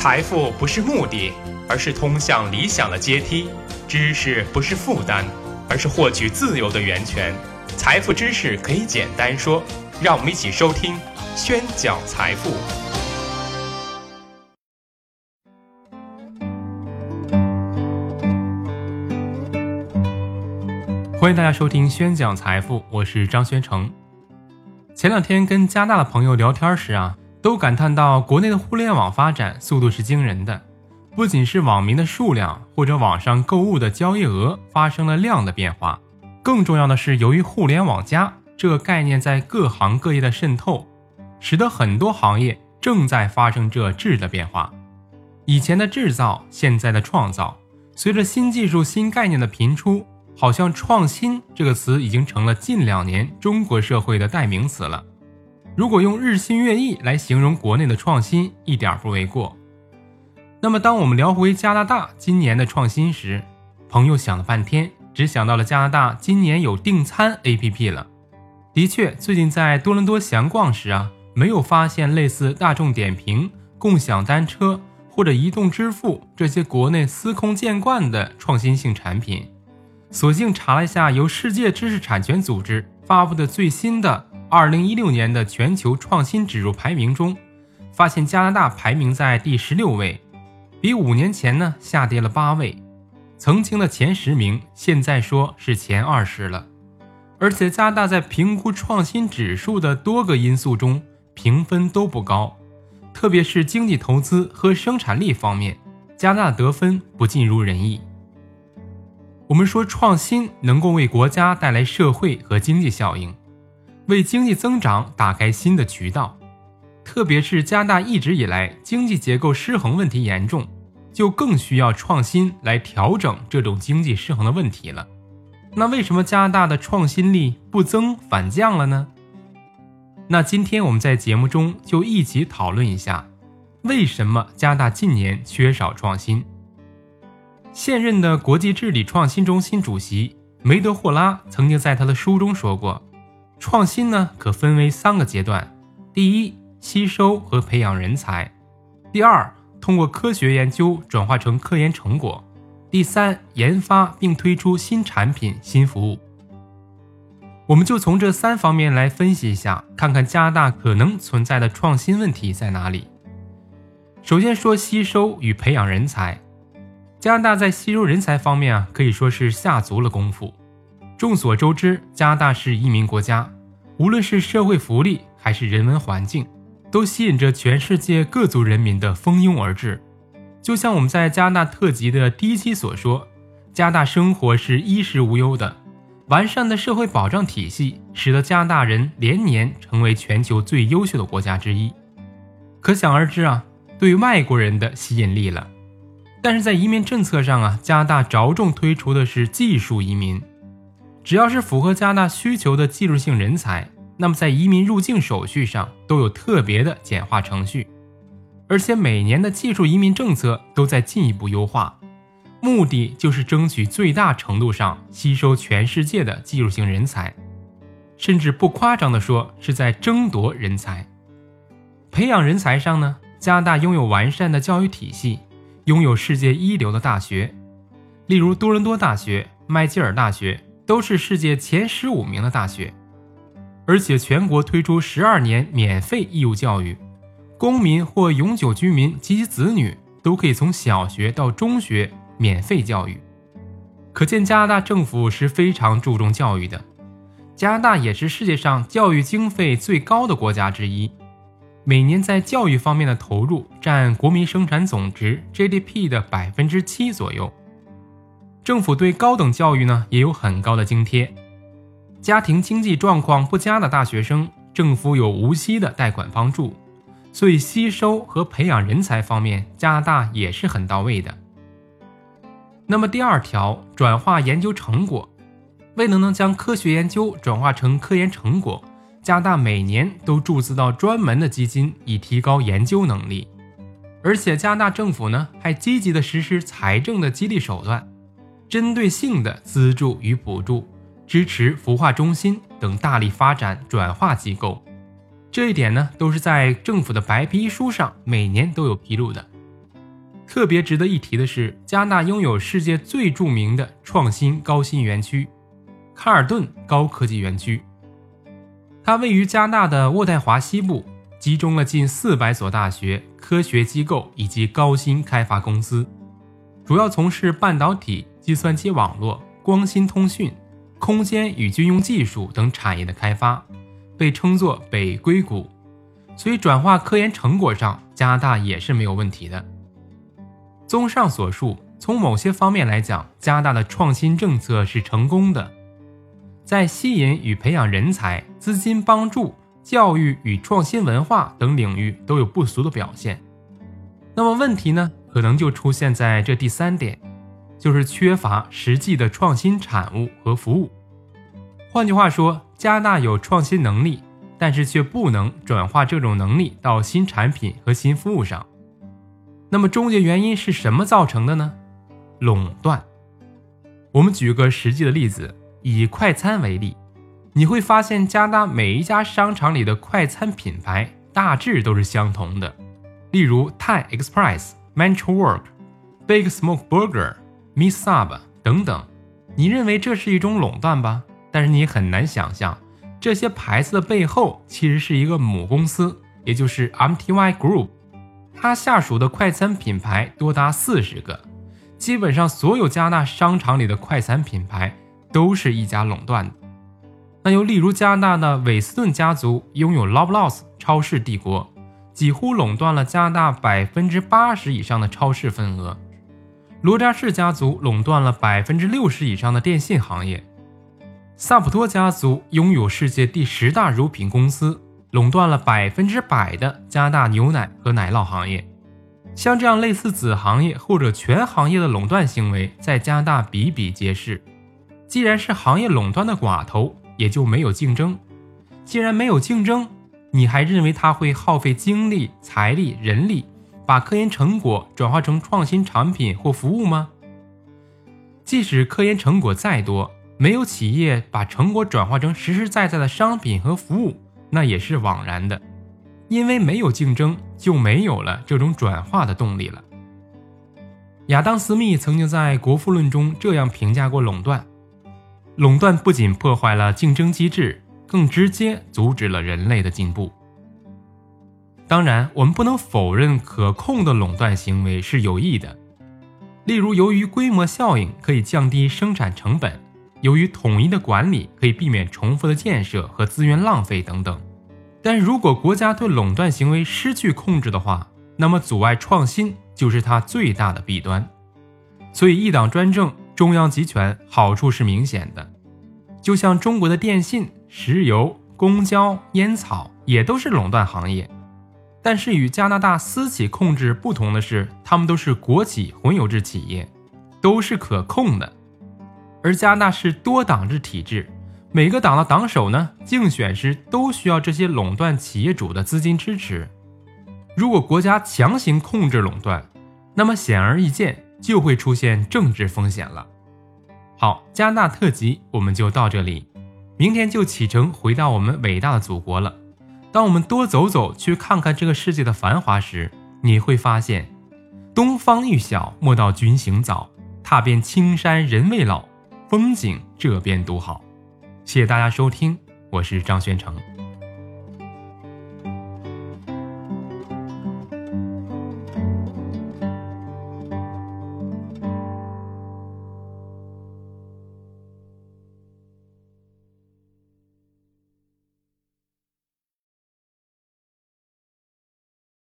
财富不是目的，而是通向理想的阶梯；知识不是负担，而是获取自由的源泉。财富知识可以简单说，让我们一起收听宣讲财富。欢迎大家收听宣讲财富，我是张宣成。前两天跟加拿的朋友聊天时啊。都感叹到，国内的互联网发展速度是惊人的，不仅是网民的数量或者网上购物的交易额发生了量的变化，更重要的是，由于“互联网加”这个概念在各行各业的渗透，使得很多行业正在发生着质的变化。以前的制造，现在的创造，随着新技术、新概念的频出，好像“创新”这个词已经成了近两年中国社会的代名词了。如果用日新月异来形容国内的创新，一点不为过。那么，当我们聊回加拿大今年的创新时，朋友想了半天，只想到了加拿大今年有订餐 APP 了。的确，最近在多伦多闲逛时啊，没有发现类似大众点评、共享单车或者移动支付这些国内司空见惯的创新性产品。索性查了一下由世界知识产权组织发布的最新的。二零一六年的全球创新指数排名中，发现加拿大排名在第十六位，比五年前呢下跌了八位。曾经的前十名，现在说是前二十了。而且加拿大在评估创新指数的多个因素中评分都不高，特别是经济投资和生产力方面，加拿大得分不尽如人意。我们说创新能够为国家带来社会和经济效应。为经济增长打开新的渠道，特别是加拿大一直以来经济结构失衡问题严重，就更需要创新来调整这种经济失衡的问题了。那为什么加拿大的创新力不增反降了呢？那今天我们在节目中就一起讨论一下，为什么加拿大近年缺少创新。现任的国际治理创新中心主席梅德霍拉曾经在他的书中说过。创新呢，可分为三个阶段：第一，吸收和培养人才；第二，通过科学研究转化成科研成果；第三，研发并推出新产品、新服务。我们就从这三方面来分析一下，看看加拿大可能存在的创新问题在哪里。首先说吸收与培养人才，加拿大在吸收人才方面啊，可以说是下足了功夫。众所周知，加拿大是移民国家，无论是社会福利还是人文环境，都吸引着全世界各族人民的蜂拥而至。就像我们在加拿大特辑的第一期所说，加拿大生活是衣食无忧的，完善的社会保障体系使得加拿大人连年成为全球最优秀的国家之一。可想而知啊，对外国人的吸引力了。但是在移民政策上啊，加拿大着重推出的是技术移民。只要是符合加拿大需求的技术性人才，那么在移民入境手续上都有特别的简化程序，而且每年的技术移民政策都在进一步优化，目的就是争取最大程度上吸收全世界的技术性人才，甚至不夸张的说是在争夺人才。培养人才上呢，加拿大拥有完善的教育体系，拥有世界一流的大学，例如多伦多大学、麦吉尔大学。都是世界前十五名的大学，而且全国推出十二年免费义务教育，公民或永久居民及其子女都可以从小学到中学免费教育。可见加拿大政府是非常注重教育的。加拿大也是世界上教育经费最高的国家之一，每年在教育方面的投入占国民生产总值 GDP 的百分之七左右。政府对高等教育呢也有很高的津贴，家庭经济状况不佳的大学生，政府有无息的贷款帮助，所以吸收和培养人才方面，加拿大也是很到位的。那么第二条，转化研究成果，为了能将科学研究转化成科研成果，加拿大每年都注资到专门的基金，以提高研究能力，而且加拿大政府呢还积极的实施财政的激励手段。针对性的资助与补助，支持孵化中心等大力发展转化机构，这一点呢，都是在政府的白皮书上每年都有披露的。特别值得一提的是，加拿大拥有世界最著名的创新高新园区——卡尔顿高科技园区。它位于加拿大的渥太华西部，集中了近四百所大学、科学机构以及高新开发公司，主要从事半导体、计算机网络、光芯通讯、空间与军用技术等产业的开发，被称作“北硅谷”。所以，转化科研成果上，加拿大也是没有问题的。综上所述，从某些方面来讲，加拿大的创新政策是成功的，在吸引与培养人才、资金帮助、教育与创新文化等领域都有不俗的表现。那么问题呢，可能就出现在这第三点，就是缺乏实际的创新产物和服务。换句话说，加拿大有创新能力，但是却不能转化这种能力到新产品和新服务上。那么终结原因是什么造成的呢？垄断。我们举个实际的例子，以快餐为例，你会发现加拿大每一家商场里的快餐品牌大致都是相同的，例如 Thai Express、Metro Work、Big Smoke Burger、Missub 等等。你认为这是一种垄断吧？但是你很难想象，这些牌子的背后其实是一个母公司，也就是 MTY Group。它下属的快餐品牌多达四十个，基本上所有加拿大商场里的快餐品牌都是一家垄断的。那又例如加拿大的韦斯顿家族拥有 Loblaws 超市帝国，几乎垄断了加拿大百分之八十以上的超市份额；罗扎士家族垄断了百分之六十以上的电信行业；萨普托家族拥有世界第十大乳品公司。垄断了百分之百的加大牛奶和奶酪行业，像这样类似子行业或者全行业的垄断行为，在加大比比皆是。既然是行业垄断的寡头，也就没有竞争。既然没有竞争，你还认为他会耗费精力、财力、人力，把科研成果转化成创新产品或服务吗？即使科研成果再多，没有企业把成果转化成实实在在的商品和服务。那也是枉然的，因为没有竞争，就没有了这种转化的动力了。亚当·斯密曾经在《国富论》中这样评价过垄断：垄断不仅破坏了竞争机制，更直接阻止了人类的进步。当然，我们不能否认可控的垄断行为是有益的，例如，由于规模效应可以降低生产成本。由于统一的管理可以避免重复的建设和资源浪费等等，但如果国家对垄断行为失去控制的话，那么阻碍创新就是它最大的弊端。所以一党专政、中央集权好处是明显的，就像中国的电信、石油、公交、烟草也都是垄断行业，但是与加拿大私企控制不同的是，他们都是国企混有制企业，都是可控的。而加拿大是多党制体制，每个党的党首呢，竞选时都需要这些垄断企业主的资金支持。如果国家强行控制垄断，那么显而易见就会出现政治风险了。好，加拿大特辑我们就到这里，明天就启程回到我们伟大的祖国了。当我们多走走，去看看这个世界的繁华时，你会发现，东方欲晓，莫道君行早，踏遍青山人未老。风景这边独好，谢谢大家收听，我是张宣成。